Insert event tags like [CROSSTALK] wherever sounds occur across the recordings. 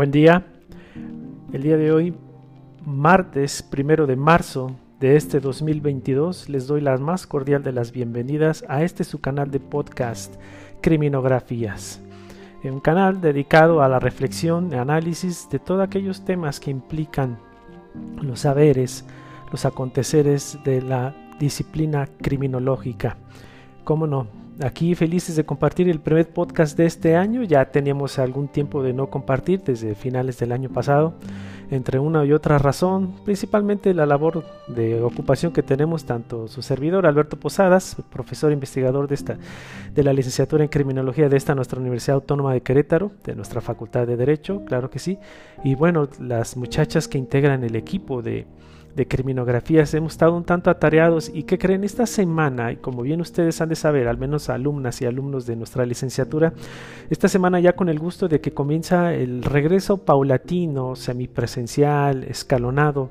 Buen día. El día de hoy, martes primero de marzo de este 2022, les doy la más cordial de las bienvenidas a este su canal de podcast Criminografías. Un canal dedicado a la reflexión y análisis de todos aquellos temas que implican los saberes, los aconteceres de la disciplina criminológica. ¿Cómo no? Aquí felices de compartir el primer podcast de este año. Ya teníamos algún tiempo de no compartir desde finales del año pasado, entre una y otra razón, principalmente la labor de ocupación que tenemos tanto su servidor Alberto Posadas, profesor investigador de esta de la licenciatura en criminología de esta nuestra Universidad Autónoma de Querétaro, de nuestra Facultad de Derecho, claro que sí, y bueno, las muchachas que integran el equipo de de criminografías. Hemos estado un tanto atareados. Y que creen esta semana, y como bien ustedes han de saber, al menos alumnas y alumnos de nuestra licenciatura, esta semana ya con el gusto de que comienza el regreso paulatino, semipresencial, escalonado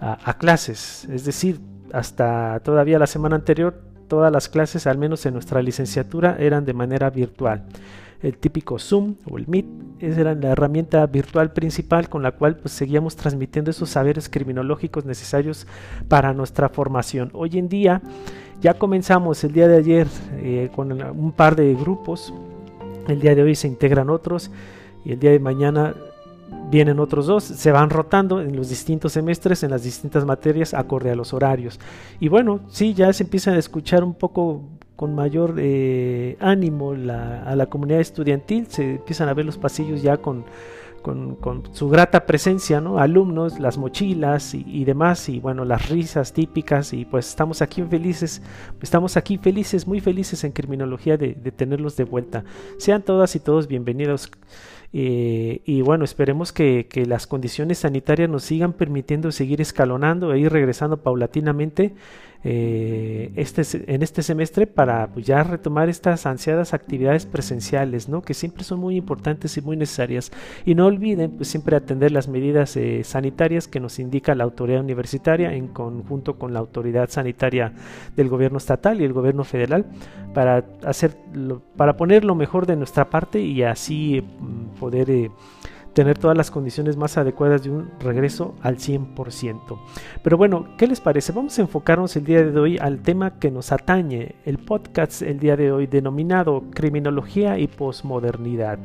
a, a clases, es decir, hasta todavía la semana anterior todas las clases, al menos en nuestra licenciatura, eran de manera virtual el típico Zoom o el Meet. Esa era la herramienta virtual principal con la cual pues, seguíamos transmitiendo esos saberes criminológicos necesarios para nuestra formación. Hoy en día ya comenzamos el día de ayer eh, con un par de grupos, el día de hoy se integran otros y el día de mañana vienen otros dos, se van rotando en los distintos semestres, en las distintas materias, acorde a los horarios. Y bueno, sí, ya se empiezan a escuchar un poco con mayor eh, ánimo a la comunidad estudiantil, se empiezan a ver los pasillos ya con, con, su grata presencia, ¿no? Alumnos, las mochilas y, demás, y bueno, las risas típicas, y pues estamos aquí felices, estamos aquí felices, muy felices en criminología de, tenerlos de vuelta. Sean todas y todos bienvenidos. Eh, y bueno, esperemos que, que, las condiciones sanitarias nos sigan permitiendo seguir escalonando e ir regresando paulatinamente eh, este, en este semestre para pues, ya retomar estas ansiadas actividades presenciales, ¿no? que siempre son muy importantes y muy necesarias. Y no olviden pues, siempre atender las medidas eh, sanitarias que nos indica la autoridad universitaria en conjunto con la autoridad sanitaria del gobierno estatal y el gobierno federal para, hacer, para poner lo mejor de nuestra parte y así mm, poder... Tener todas las condiciones más adecuadas de un regreso al 100%. Pero bueno, ¿qué les parece? Vamos a enfocarnos el día de hoy al tema que nos atañe, el podcast el día de hoy denominado Criminología y Posmodernidad.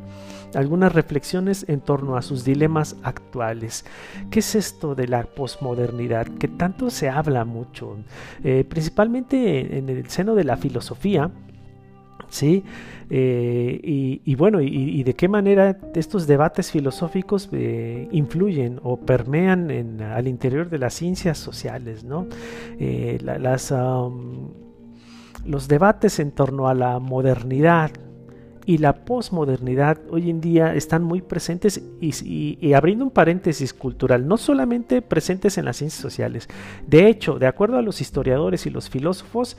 Algunas reflexiones en torno a sus dilemas actuales. ¿Qué es esto de la posmodernidad? Que tanto se habla mucho, eh, principalmente en el seno de la filosofía, ¿sí? Eh, y, bueno, y, de qué manera estos debates filosóficos eh, influyen o permean al interior de las ciencias sociales, ¿no? Eh, los debates en torno a la modernidad, y la posmodernidad hoy en día están muy presentes y, abriendo un paréntesis cultural, no solamente presentes en las ciencias sociales. De hecho, de acuerdo a los historiadores y los filósofos,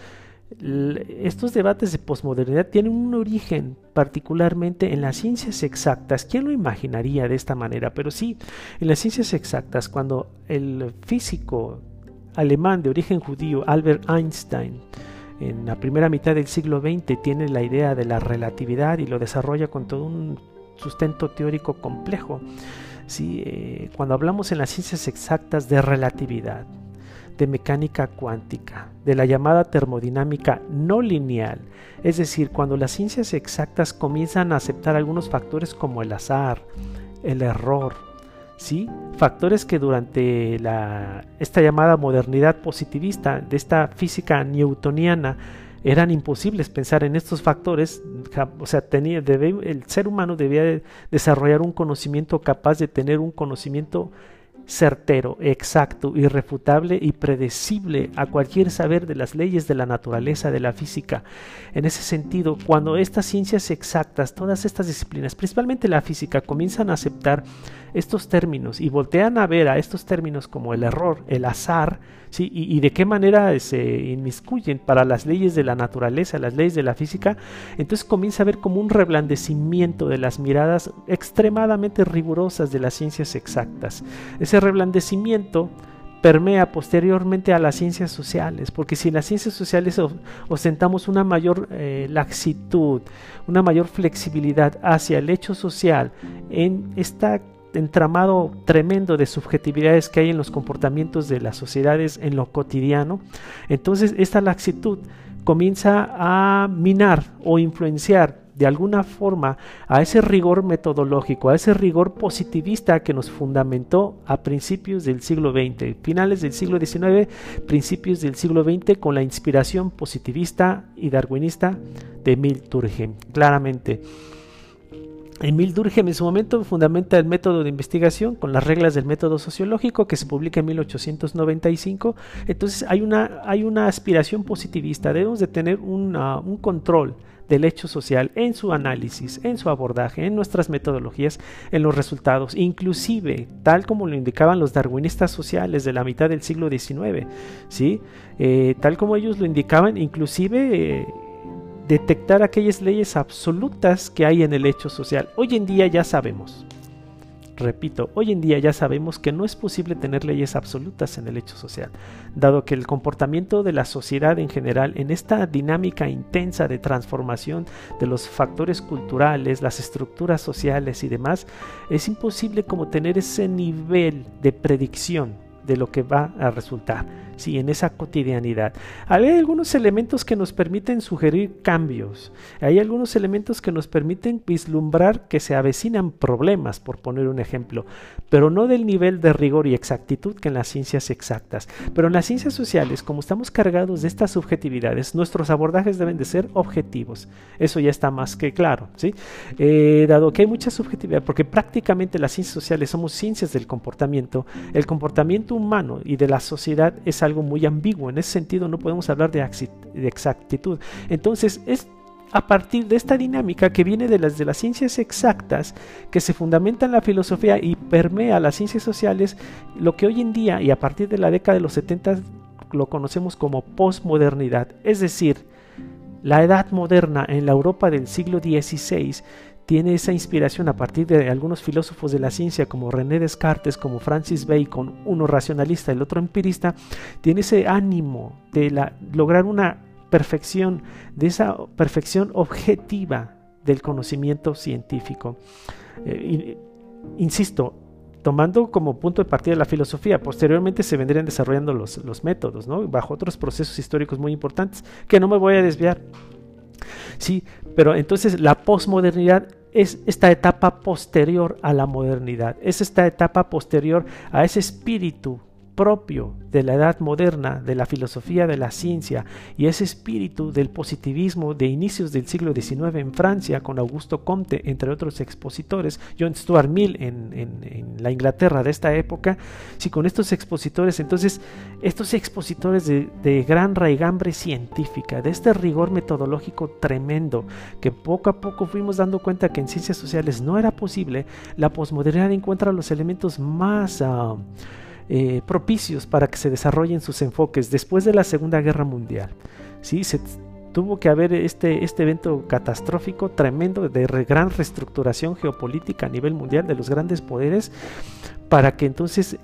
estos debates de posmodernidad tienen un origen particularmente en las ciencias exactas. ¿Quién lo imaginaría de esta manera? Pero sí, en las ciencias exactas, cuando el físico alemán de origen judío, Albert Einstein, en la primera mitad del siglo XX tiene la idea de la relatividad y lo desarrolla con todo un sustento teórico complejo. Sí, eh, cuando hablamos en las ciencias exactas de relatividad, de mecánica cuántica, de la llamada termodinámica no lineal, es decir, cuando las ciencias exactas comienzan a aceptar algunos factores como el azar, el error, ¿sí? factores que durante la, esta llamada modernidad positivista de esta física newtoniana eran imposibles pensar en estos factores, o sea, tenía, el ser humano debía desarrollar un conocimiento capaz de tener un conocimiento certero, exacto, irrefutable y predecible a cualquier saber de las leyes de la naturaleza, de la física. En ese sentido, cuando estas ciencias exactas, todas estas disciplinas, principalmente la física, comienzan a aceptar estos términos y voltean a ver a estos términos como el error, el azar, ¿sí? y, de qué manera se inmiscuyen para las leyes de la naturaleza, las leyes de la física, entonces comienza a ver como un reblandecimiento de las miradas extremadamente rigurosas de las ciencias exactas. Ese reblandecimiento permea posteriormente a las ciencias sociales, porque si en las ciencias sociales ostentamos una mayor eh, laxitud, una mayor flexibilidad hacia el hecho social, en esta entramado tremendo de subjetividades que hay en los comportamientos de las sociedades en lo cotidiano, entonces esta laxitud comienza a minar o influenciar de alguna forma a ese rigor metodológico, a ese rigor positivista que nos fundamentó a principios del siglo XX, finales del siglo XIX, principios del siglo XX, con la inspiración positivista y darwinista de Emil Durkheim, claramente. Emil Durkheim en su momento fundamenta el método de investigación con las reglas del método sociológico que se publica en 1895. Entonces hay una, hay una aspiración positivista, debemos de tener un control del hecho social en su análisis, en su abordaje, en nuestras metodologías, en los resultados, inclusive tal como lo indicaban los darwinistas sociales de la mitad del siglo XIX, ¿sí? Eh, tal como ellos lo indicaban, inclusive... Eh, detectar aquellas leyes absolutas que hay en el hecho social. Hoy en día ya sabemos, repito, hoy en día ya sabemos que no es posible tener leyes absolutas en el hecho social, dado que el comportamiento de la sociedad en general en esta dinámica intensa de transformación de los factores culturales, las estructuras sociales y demás, es imposible como tener ese nivel de predicción de lo que va a resultar sí, en esa cotidianidad. Hay algunos elementos que nos permiten sugerir cambios, hay algunos elementos que nos permiten vislumbrar que se avecinan problemas, por poner un ejemplo, pero no del nivel de rigor y exactitud que en las ciencias exactas. Pero en las ciencias sociales, como estamos cargados de estas subjetividades, nuestros abordajes deben de ser objetivos. Eso ya está más que claro, ¿sí? Eh, dado que hay mucha subjetividad, porque prácticamente las ciencias sociales somos ciencias del comportamiento, el comportamiento humano y de la sociedad es algo muy ambiguo. En ese sentido no podemos hablar de, exactitud. Entonces es a partir de esta dinámica que viene de las de las ciencias exactas, que se fundamenta en la filosofía y permea las ciencias sociales, lo que hoy en día y a partir de la década de los 70 lo conocemos como posmodernidad, es decir, la edad moderna en la Europa del siglo XVI tiene esa inspiración a partir de algunos filósofos de la ciencia como René Descartes, como Francis Bacon, uno racionalista, el otro empirista, tiene ese ánimo de lograr una perfección, de esa perfección objetiva del conocimiento científico. Eh, insisto, tomando como punto de partida la filosofía. Posteriormente se vendrían desarrollando los, los métodos, ¿no? bajo otros procesos históricos muy importantes, que no me voy a desviar. Sí, pero entonces la posmodernidad es esta etapa posterior a la modernidad, es esta etapa posterior a ese espíritu propio de la edad moderna, de la filosofía de la ciencia y ese espíritu del positivismo de inicios del siglo XIX en Francia con Augusto Comte, entre otros expositores, John Stuart Mill en, la Inglaterra de esta época, si con estos expositores, entonces estos expositores de, de gran raigambre científica, de este rigor metodológico tremendo, que poco a poco fuimos dando cuenta que en ciencias sociales no era posible, la posmodernidad encuentra los elementos más... Ah, eh, propicios para que se desarrollen sus enfoques después de la Segunda Guerra Mundial. ¿sí? Se tuvo que haber este, este evento catastrófico tremendo de gran reestructuración geopolítica a nivel mundial de los grandes poderes para que entonces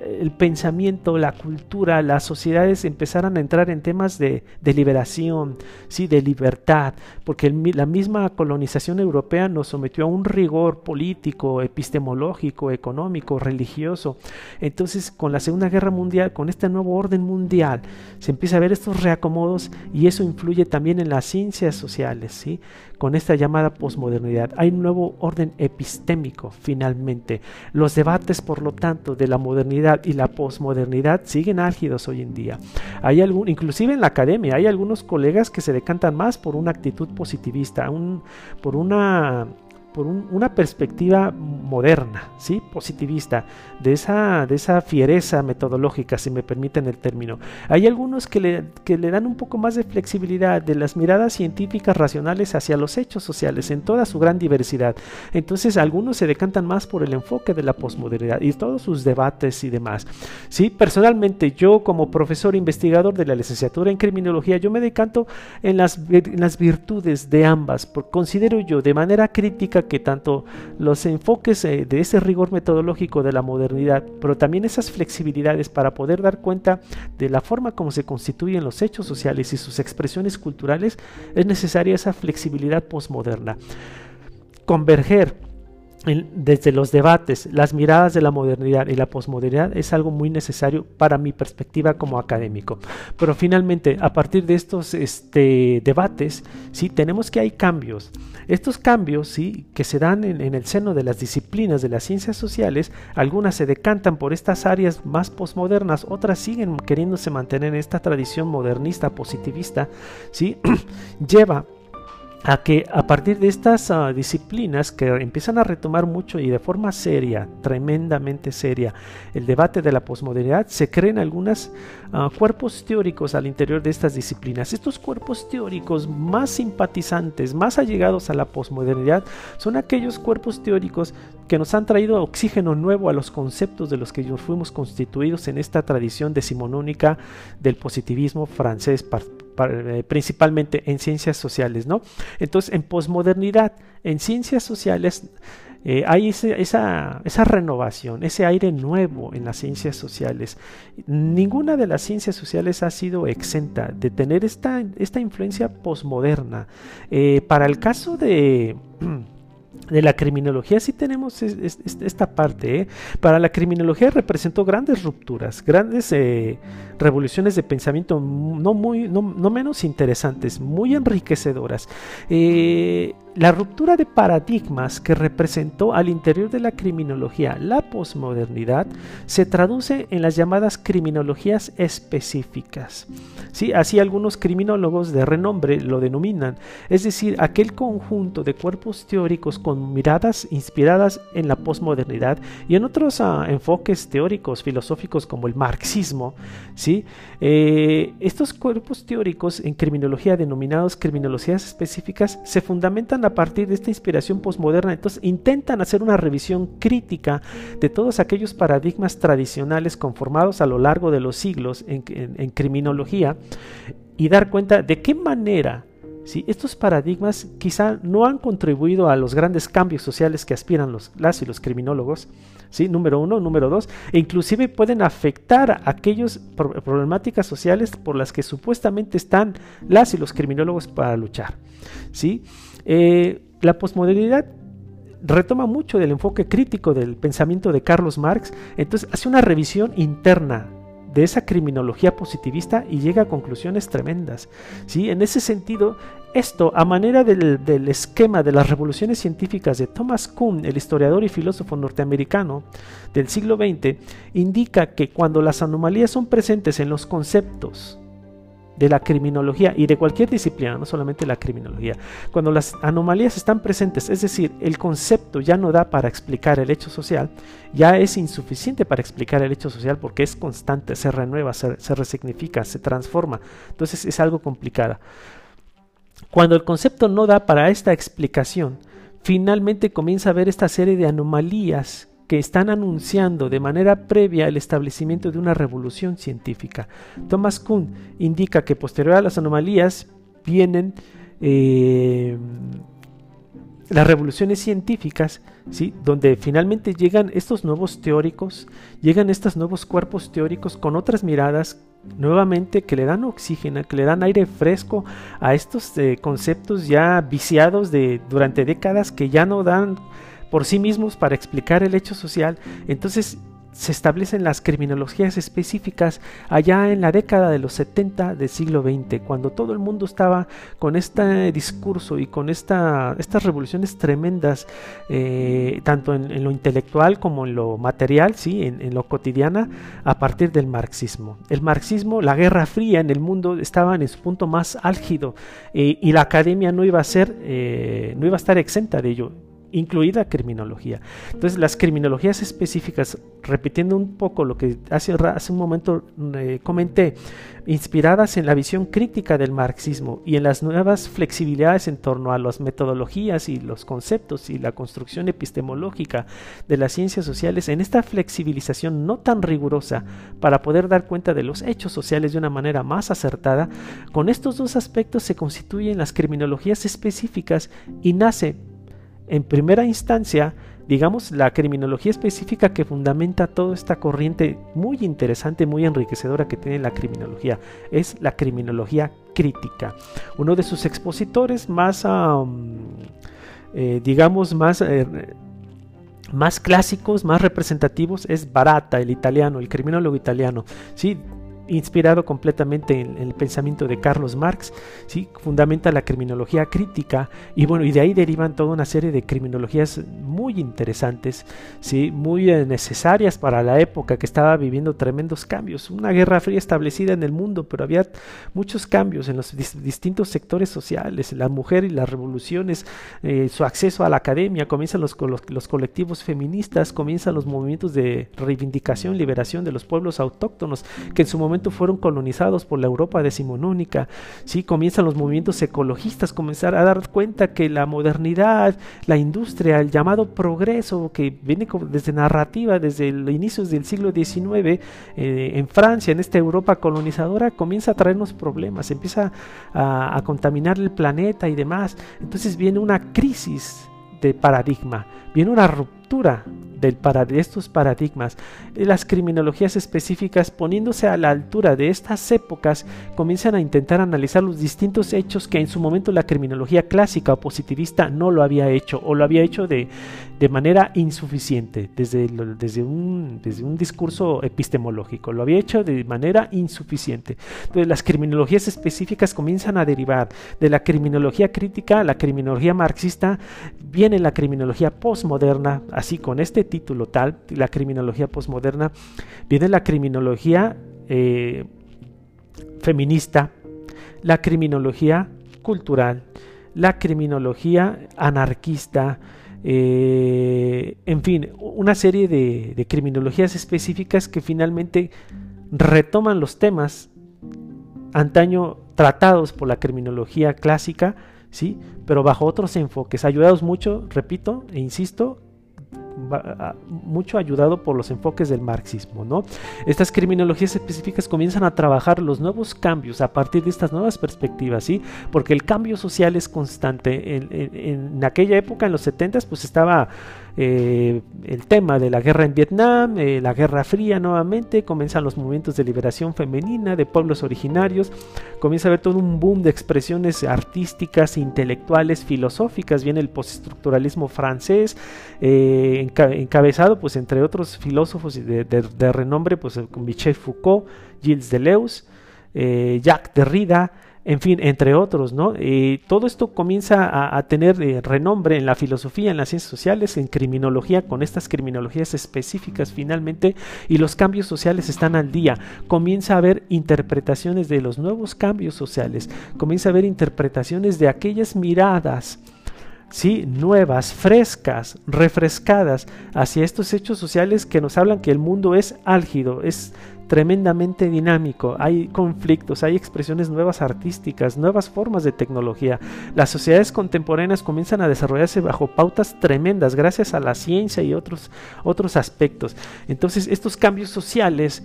el, pensamiento, la cultura, las sociedades empezaran a entrar en temas de, liberación, ¿sí? de libertad, porque la misma colonización europea nos sometió a un rigor político, epistemológico, económico, religioso. Entonces, con la Segunda Guerra Mundial, con este nuevo orden mundial, se empieza a ver estos reacomodos y eso influye también en las ciencias sociales, ¿sí? Con esta llamada posmodernidad. Hay un nuevo orden epistémico, finalmente. Los debates, por lo tanto, de la modernidad y la posmodernidad siguen álgidos hoy en día. Hay algún, inclusive en la academia, hay algunos colegas que se decantan más por una actitud positivista, un, por una por una perspectiva moderna, ¿sí? positivista, de esa, de esa fiereza metodológica, si me permiten el término. Hay algunos que le, que le dan un poco más de flexibilidad de las miradas científicas racionales hacia los hechos sociales en toda su gran diversidad. Entonces algunos se decantan más por el enfoque de la posmodernidad y todos sus debates y demás. ¿sí? Personalmente yo como profesor investigador de la licenciatura en criminología, yo me decanto en las, en las virtudes de ambas, porque considero yo de manera crítica que tanto los enfoques eh, de ese rigor metodológico de la modernidad, pero también esas flexibilidades para poder dar cuenta de la forma como se constituyen los hechos sociales y sus expresiones culturales, es necesaria esa flexibilidad posmoderna. Converger desde los debates, las miradas de la modernidad y la posmodernidad es algo muy necesario para mi perspectiva como académico. Pero finalmente, a partir de estos este, debates, sí, tenemos que hay cambios. Estos cambios, sí, que se dan en, en, el seno de las disciplinas de las ciencias sociales, algunas se decantan por estas áreas más posmodernas, otras siguen queriéndose mantener en esta tradición modernista, positivista, sí, [CLEARS THROAT] lleva a que a partir de estas ah, disciplinas que empiezan a retomar mucho y de forma seria, tremendamente seria, el debate de la posmodernidad, se creen algunos ah, cuerpos teóricos al interior de estas disciplinas. Estos cuerpos teóricos más simpatizantes, más allegados a la posmodernidad, son aquellos cuerpos teóricos que nos han traído oxígeno nuevo a los conceptos de los que fuimos constituidos en esta tradición decimonónica del positivismo francés principalmente en ciencias sociales, ¿no? Entonces, en posmodernidad, en ciencias sociales, eh, hay esa, esa, renovación, ese aire nuevo en las ciencias sociales. Ninguna de las ciencias sociales ha sido exenta de tener esta, esta influencia posmoderna. Eh, para el caso de... de la criminología sí tenemos esta parte. ¿eh? Para la criminología representó grandes rupturas, grandes eh, revoluciones de pensamiento no, muy, no, menos interesantes, muy enriquecedoras. Eh, la ruptura de paradigmas que representó al interior de la criminología la posmodernidad se traduce en las llamadas criminologías específicas. ¿Sí? Así algunos criminólogos de renombre lo denominan, es decir, aquel conjunto de cuerpos teóricos con miradas inspiradas en la posmodernidad y en otros ah, enfoques teóricos filosóficos como el marxismo. ¿sí? Eh, estos cuerpos teóricos en criminología denominados criminologías específicas se fundamentan a partir de esta inspiración posmoderna, entonces intentan hacer una revisión crítica de todos aquellos paradigmas tradicionales conformados a lo largo de los siglos en, criminología y dar cuenta de qué manera si estos paradigmas quizá no han contribuido a los grandes cambios sociales que aspiran los, las y los criminólogos, ¿sí? número uno, número dos, e inclusive pueden afectar aquellas problemáticas sociales por las que supuestamente están las y los criminólogos para luchar. ¿sí? Eh, la posmodernidad retoma mucho del enfoque crítico del pensamiento de Carlos Marx, entonces hace una revisión interna de esa criminología positivista y llega a conclusiones tremendas. ¿sí? En ese sentido, esto, a manera del, esquema de las revoluciones científicas de Thomas Kuhn, el historiador y filósofo norteamericano del siglo XX, indica que cuando las anomalías son presentes en los conceptos, de la criminología y de cualquier disciplina, no solamente la criminología. Cuando las anomalías están presentes, es decir, el concepto ya no da para explicar el hecho social, ya es insuficiente para explicar el hecho social porque es constante, se renueva, se, se resignifica, se transforma. Entonces es algo complicado. Cuando el concepto no da para esta explicación, finalmente comienza a haber esta serie de anomalías que están anunciando de manera previa el establecimiento de una revolución científica. Thomas Kuhn indica que posterior a las anomalías vienen eh, las revoluciones científicas, ¿sí? donde finalmente llegan estos nuevos teóricos, llegan estos nuevos cuerpos teóricos con otras miradas nuevamente que le dan oxígeno, que le dan aire fresco a estos eh, conceptos ya viciados de durante décadas que ya no dan por sí mismos para explicar el hecho social, entonces se establecen las criminologías específicas allá en la década de los 70 del siglo XX, cuando todo el mundo estaba con este discurso y con esta, estas revoluciones tremendas, eh, tanto en, lo intelectual como en lo material, ¿sí? en, lo cotidiana, a partir del marxismo. El marxismo, la Guerra Fría en el mundo estaba en su punto más álgido eh, y la academia no iba a ser, eh, no iba a estar exenta de ello incluida criminología. Entonces, las criminologías específicas, repitiendo un poco lo que hace, un momento eh, comenté, inspiradas en la visión crítica del marxismo y en las nuevas flexibilidades en torno a las metodologías y los conceptos y la construcción epistemológica de las ciencias sociales, en esta flexibilización no tan rigurosa para poder dar cuenta de los hechos sociales de una manera más acertada, con estos dos aspectos se constituyen las criminologías específicas y nace en primera instancia, digamos, la criminología específica que fundamenta toda esta corriente muy interesante, muy enriquecedora que tiene la criminología, es la criminología crítica. Uno de sus expositores más, eh, digamos, más... Eh, más clásicos, más representativos es Barata, el italiano, el criminólogo italiano. ¿sí? Inspirado completamente en, el pensamiento de Carlos Marx, ¿sí? fundamenta la criminología crítica y bueno, y de ahí derivan toda una serie de criminologías muy interesantes, ¿sí? muy eh, necesarias para la época que estaba viviendo tremendos cambios, una guerra fría establecida en el mundo, pero había muchos cambios en los distintos sectores sociales, la mujer y las revoluciones, eh, su acceso a la academia, comienzan los, los, los colectivos feministas, comienzan los movimientos de reivindicación, liberación de los pueblos autóctonos, que en su momento fueron colonizados por la Europa decimonónica. ¿sí? Comienzan los movimientos ecologistas, comenzar a dar cuenta que la modernidad, la industria, el llamado progreso que viene desde narrativa, desde los inicios del siglo XIX eh, en Francia, en esta Europa colonizadora, comienza a traernos problemas, empieza a, a contaminar el planeta y demás. Entonces viene una crisis de paradigma, viene una ruptura del de estos paradigmas, las criminologías específicas poniéndose a la altura de estas épocas comienzan a intentar analizar los distintos hechos que en su momento la criminología clásica o positivista no lo había hecho o lo había hecho de, de manera insuficiente desde, desde, un, desde un discurso epistemológico, lo había hecho de manera insuficiente. Entonces las criminologías específicas comienzan a derivar de la criminología crítica, la criminología marxista, viene la criminología postmoderna, así con este título tal, la criminología posmoderna, viene la criminología eh, feminista, la criminología cultural, la criminología anarquista, eh, en fin, una serie de, de, criminologías específicas que finalmente retoman los temas antaño tratados por la criminología clásica, ¿sí? pero bajo otros enfoques, ayudados mucho, repito e insisto, mucho ayudado por los enfoques del marxismo. ¿no? Estas criminologías específicas comienzan a trabajar los nuevos cambios a partir de estas nuevas perspectivas, ¿sí? porque el cambio social es constante. En, en aquella época, en los 70, pues estaba eh, el tema de la guerra en Vietnam, eh, la Guerra Fría nuevamente, comienzan los movimientos de liberación femenina de pueblos originarios, comienza a haber todo un boom de expresiones artísticas, intelectuales, filosóficas, viene el postestructuralismo francés, eh, encabezado pues entre otros filósofos de, de renombre, pues Michel Foucault, Gilles Deleuze, Jacques Derrida, en fin, entre otros, ¿no? Todo esto comienza a, tener eh, renombre en la filosofía, en las ciencias sociales, en criminología, con estas criminologías específicas finalmente, y los cambios sociales están al día. Comienza a haber interpretaciones de los nuevos cambios sociales, comienza a haber interpretaciones de aquellas miradas ¿sí? nuevas, frescas, refrescadas hacia estos hechos sociales que nos hablan que el mundo es álgido, es tremendamente dinámico, hay conflictos, hay expresiones nuevas artísticas, nuevas formas de tecnología. Las sociedades contemporáneas comienzan a desarrollarse bajo pautas tremendas gracias a la ciencia y otros, otros aspectos. Entonces estos cambios sociales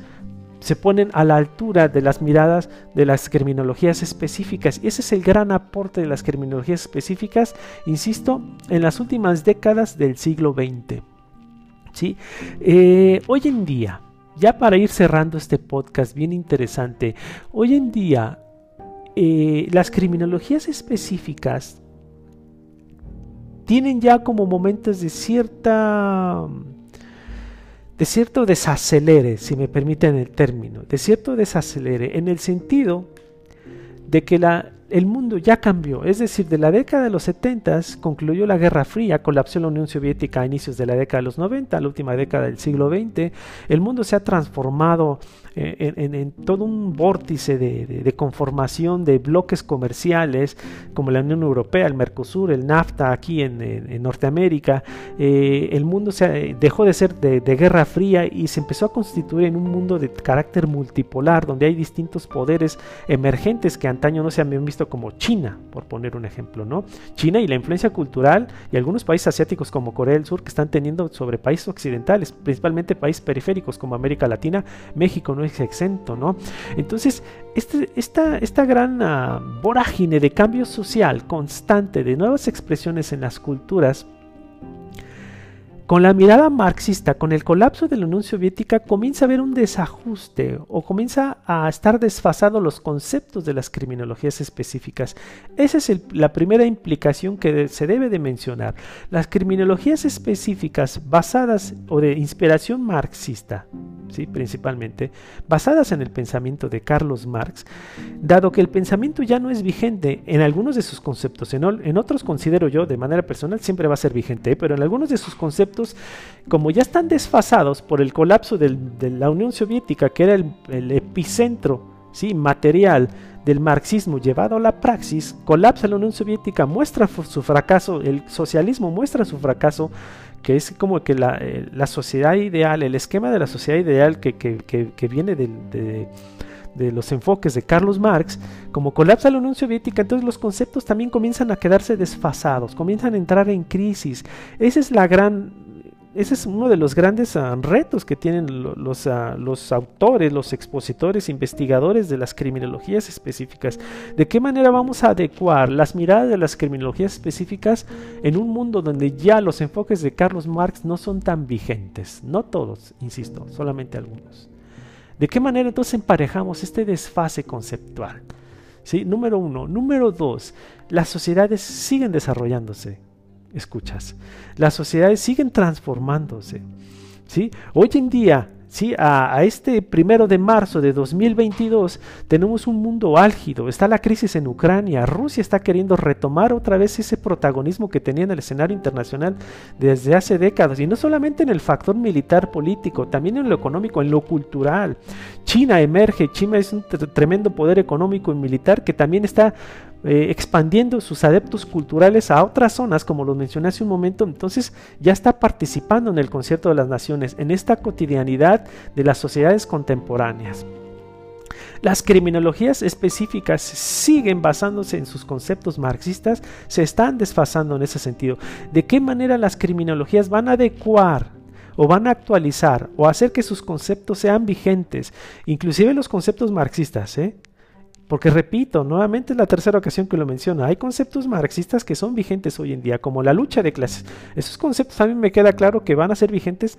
se ponen a la altura de las miradas de las criminologías específicas. Y ese es el gran aporte de las criminologías específicas, insisto, en las últimas décadas del siglo XX. ¿Sí? Eh, hoy en día, ya para ir cerrando este podcast bien interesante, hoy en día eh, las criminologías específicas tienen ya como momentos de cierta de cierto desacelere, si me permiten el término, de cierto desacelere, en el sentido de que la, el mundo ya cambió, es decir, de la década de los 70 concluyó la Guerra Fría, colapsó la Unión Soviética a inicios de la década de los 90, la última década del siglo XX, el mundo se ha transformado eh, en, todo un vórtice de, conformación de bloques comerciales como la Unión Europea, el Mercosur, el NAFTA aquí en, Norteamérica. Eh, el mundo se, dejó de ser de, Guerra Fría y se empezó a constituir en un mundo de carácter multipolar, donde hay distintos poderes emergentes que antaño no se habían visto como China, por poner un ejemplo, ¿no? China y la influencia cultural y algunos países asiáticos como Corea del Sur que están teniendo sobre países occidentales, principalmente países periféricos como América Latina, México no exento, ¿no? Entonces, este, esta, esta gran ah, vorágine de cambio social constante, de nuevas expresiones en las culturas, con la mirada marxista, con el colapso de la Unión Soviética, comienza a haber un desajuste o comienza a estar desfasados los conceptos de las criminologías específicas. Esa es la primera implicación que se debe de mencionar. Las criminologías específicas basadas o de inspiración marxista, ¿sí? principalmente, basadas en el pensamiento de Carlos Marx, dado que el pensamiento ya no es vigente en algunos de sus conceptos, en, en otros considero yo de manera personal siempre va a ser vigente, pero en algunos de sus conceptos como ya están desfasados por el colapso de la Unión Soviética, que era el, epicentro material del marxismo llevado a la praxis, colapsa la Unión Soviética, muestra su fracaso, el socialismo muestra su fracaso, que es como que la, eh, sociedad ideal, el esquema de la sociedad ideal que, viene de, de los enfoques de Carlos Marx, como colapsa la Unión Soviética, entonces los conceptos también comienzan a quedarse desfasados, comienzan a entrar en crisis. Esa es la gran ese es uno de los grandes ah, retos que tienen los, ah, los, autores, los expositores, investigadores de las criminologías específicas. ¿De qué manera vamos a adecuar las miradas de las criminologías específicas en un mundo donde ya los enfoques de Carlos Marx no son tan vigentes? No todos, insisto, solamente algunos. ¿De qué manera entonces emparejamos este desfase conceptual? ¿Sí? Número uno. Número dos, las sociedades siguen desarrollándose escuchas. Las sociedades siguen transformándose. ¿sí? Hoy en día ¿sí? A, este primero de marzo de 2022 tenemos un mundo álgido, está la crisis en Ucrania, Rusia está queriendo retomar otra vez ese protagonismo que tenía en el escenario internacional desde hace décadas, y no solamente en el factor militar político, también en lo económico, en lo cultural. China emerge, China es un tremendo poder económico y militar que también está eh, expandiendo sus adeptos culturales a otras zonas, como lo mencioné hace un momento, entonces ya está participando en el concierto de las naciones, en esta cotidianidad de las sociedades contemporáneas. Las criminologías específicas siguen basándose en sus conceptos marxistas, se están desfasando en ese sentido. ¿De qué manera las criminologías van a adecuar o van a actualizar o hacer que sus conceptos sean vigentes, inclusive los conceptos marxistas, ¿eh? Porque repito, nuevamente es la tercera ocasión que lo menciono, hay conceptos marxistas que son vigentes hoy en día, como la lucha de clases. Esos conceptos a mí me queda claro que van a ser vigentes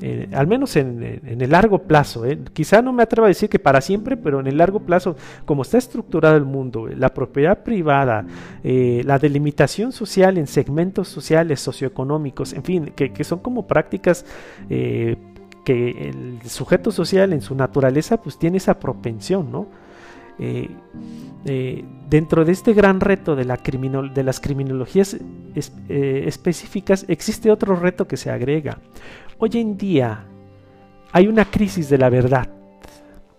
eh, al menos en, el largo plazo. ¿eh? Quizá no me atrevo a decir que para siempre, pero en el largo plazo, como está estructurado el mundo, la propiedad privada, eh, la delimitación social en segmentos sociales, socioeconómicos, en fin, que, que son como prácticas que el sujeto social en su naturaleza pues tiene esa propensión, ¿no? Eh, eh, dentro de este gran reto de, la de las criminologías eh, específicas existe otro reto que se agrega. Hoy en día hay una crisis de la verdad.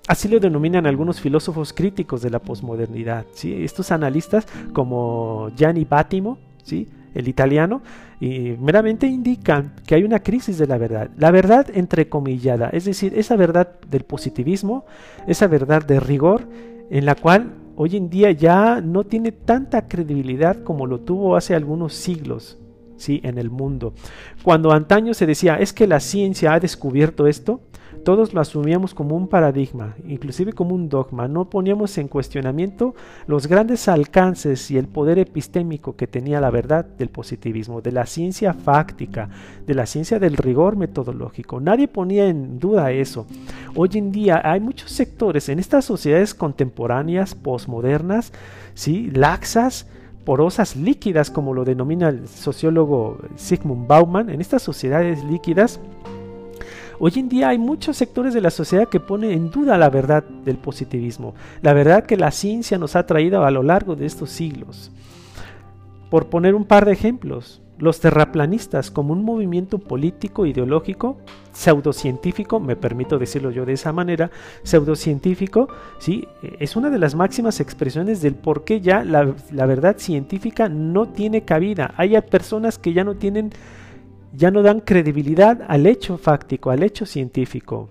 Así lo denominan algunos filósofos críticos de la posmodernidad. Estos analistas como Gianni Battimo, el italiano, meramente indican que hay una crisis de la verdad. La verdad entrecomillada, es decir, esa verdad del positivismo, esa verdad de rigor, en la cual hoy en día ya no tiene tanta credibilidad como lo tuvo hace algunos siglos ¿sí? en el mundo. Cuando antaño se decía, es que la ciencia ha descubierto esto, todos lo asumíamos como un paradigma, inclusive como un dogma. No poníamos en cuestionamiento los grandes alcances y el poder epistémico que tenía la verdad del positivismo, de la ciencia fáctica, de la ciencia del rigor metodológico. Nadie ponía en duda eso. Hoy en día hay muchos sectores en estas sociedades contemporáneas, posmodernas, ¿sí? laxas, porosas líquidas, como lo denomina el sociólogo Sigmund Bauman, en estas sociedades líquidas Hoy en día hay muchos sectores de la sociedad que ponen en duda la verdad del positivismo, la verdad que la ciencia nos ha traído a lo largo de estos siglos. Por poner un par de ejemplos, los terraplanistas como un movimiento político, ideológico, pseudocientífico, me permito decirlo yo de esa manera, pseudocientífico, ¿sí? es una de las máximas expresiones del por qué ya la, la verdad científica no tiene cabida. Hay personas que ya no tienen ya no dan credibilidad al hecho fáctico, al hecho científico.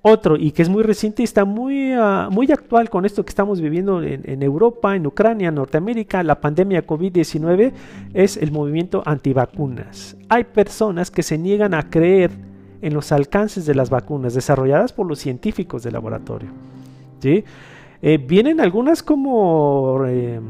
Otro, y que es muy reciente y está muy, ah, muy actual con esto que estamos viviendo en, Europa, en Ucrania, Norteamérica, la pandemia COVID-19, es el movimiento antivacunas. Hay personas que se niegan a creer en los alcances de las vacunas desarrolladas por los científicos de laboratorio. ¿sí? Eh, vienen algunas como eh,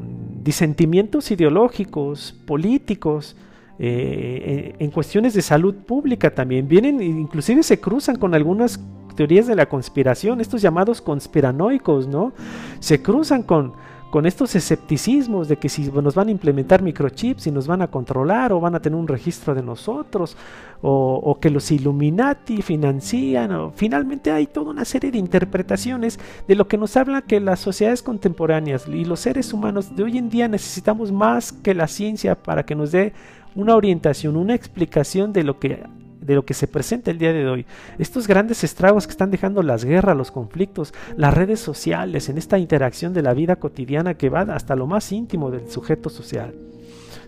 disentimientos ideológicos, políticos, eh, en cuestiones de salud pública también. Vienen, inclusive se cruzan con algunas teorías de la conspiración, estos llamados conspiranoicos, ¿no? Se cruzan con, con estos escepticismos de que si nos van a implementar microchips y nos van a controlar o van a tener un registro de nosotros o, que los Illuminati financian o finalmente hay toda una serie de interpretaciones de lo que nos habla que las sociedades contemporáneas y los seres humanos de hoy en día necesitamos más que la ciencia para que nos dé una orientación, una explicación de lo que de lo que se presenta el día de hoy. Estos grandes estragos que están dejando las guerras, los conflictos, las redes sociales, en esta interacción de la vida cotidiana que va hasta lo más íntimo del sujeto social.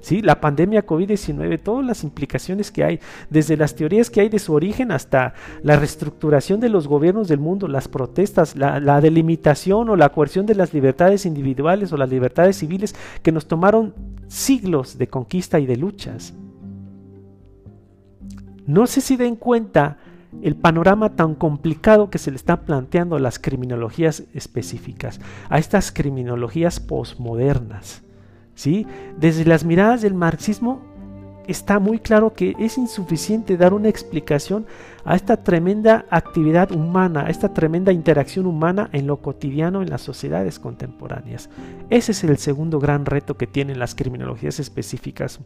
¿Sí? La pandemia COVID-19, todas las implicaciones que hay, desde las teorías que hay de su origen hasta la reestructuración de los gobiernos del mundo, las protestas, la, la delimitación o la coerción de las libertades individuales o las libertades civiles que nos tomaron siglos de conquista y de luchas. No sé si den cuenta el panorama tan complicado que se le está planteando a las criminologías específicas, a estas criminologías posmodernas. ¿sí? Desde las miradas del marxismo está muy claro que es insuficiente dar una explicación a esta tremenda actividad humana, a esta tremenda interacción humana en lo cotidiano en las sociedades contemporáneas. Ese es el segundo gran reto que tienen las criminologías específicas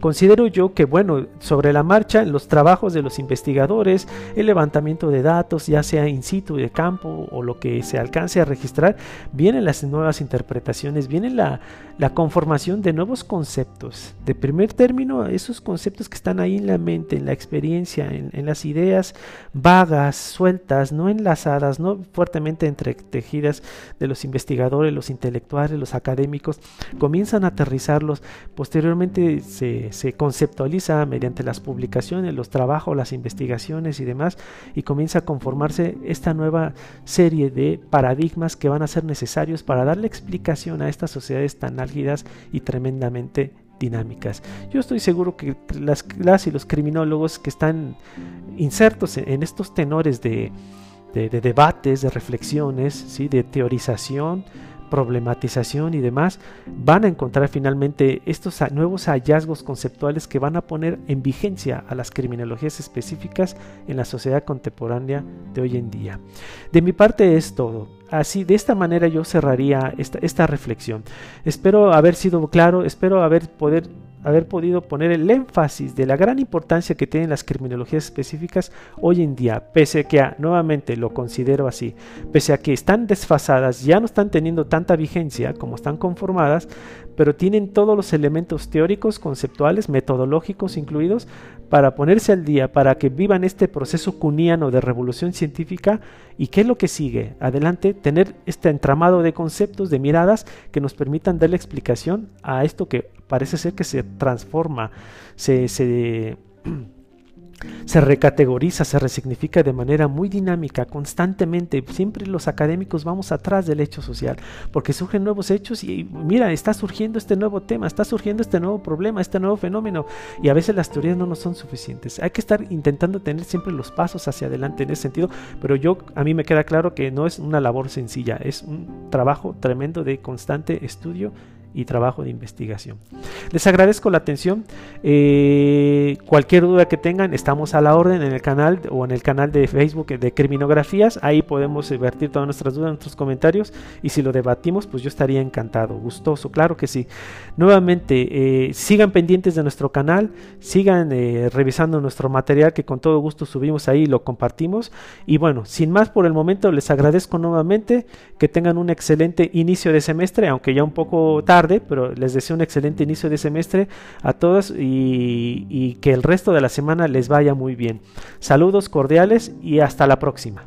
Considero yo que, bueno, sobre la marcha, los trabajos de los investigadores, el levantamiento de datos, ya sea in situ de campo o lo que se alcance a registrar, vienen las nuevas interpretaciones, viene la, la conformación de nuevos conceptos. De primer término, esos conceptos que están ahí en la mente, en la experiencia, en, en las ideas vagas, sueltas, no enlazadas, no fuertemente entretejidas de los investigadores, los intelectuales, los académicos, comienzan a aterrizarlos. Posteriormente se, conceptualiza mediante las publicaciones, los trabajos, las investigaciones y demás, y comienza a conformarse esta nueva serie de paradigmas que van a ser necesarios para darle explicación a estas sociedades tan álgidas y tremendamente dinámicas. Yo estoy seguro que las, las y los criminólogos que están insertos en, estos tenores de, debates, de reflexiones, ¿sí? de teorización, problematización y demás, van a encontrar finalmente estos nuevos hallazgos conceptuales que van a poner en vigencia a las criminologías específicas en la sociedad contemporánea de hoy en día. De mi parte es todo. Así, de esta manera yo cerraría esta, reflexión. Espero haber sido claro, espero haber poder haber podido poner el énfasis de la gran importancia que tienen las criminologías específicas hoy en día, pese a que, nuevamente lo considero así, pese a que están desfasadas, ya no están teniendo tanta vigencia como están conformadas, pero tienen todos los elementos teóricos, conceptuales, metodológicos incluidos para ponerse al día, para que vivan este proceso cuniano de revolución científica y qué es lo que sigue. Adelante, tener este entramado de conceptos, de miradas que nos permitan darle explicación a esto que parece ser que se transforma, se, se [CLEARS THROAT] se recategoriza, se resignifica de manera muy dinámica, constantemente. Siempre los académicos vamos atrás del hecho social, porque surgen nuevos hechos y mira, está surgiendo este nuevo tema, está surgiendo este nuevo problema, este nuevo fenómeno, y a veces las teorías no nos son suficientes. Hay que estar intentando tener siempre los pasos hacia adelante en ese sentido, pero yo a mí me queda claro que no es una labor sencilla, es un trabajo tremendo de constante estudio y trabajo de investigación. Les agradezco la atención. Eh, cualquier duda que tengan, estamos a la orden en el canal o en el canal de Facebook de Criminografías. Ahí podemos vertir todas nuestras dudas, nuestros comentarios y si lo debatimos, pues yo estaría encantado, gustoso, claro que sí. Nuevamente, eh, sigan pendientes de nuestro canal, sigan eh, revisando nuestro material que con todo gusto subimos ahí y lo compartimos. Y bueno, sin más por el momento, les agradezco nuevamente que tengan un excelente inicio de semestre, aunque ya un poco pero les deseo un excelente inicio de semestre a todos y que el resto de la semana les vaya muy bien. Saludos cordiales y hasta la próxima.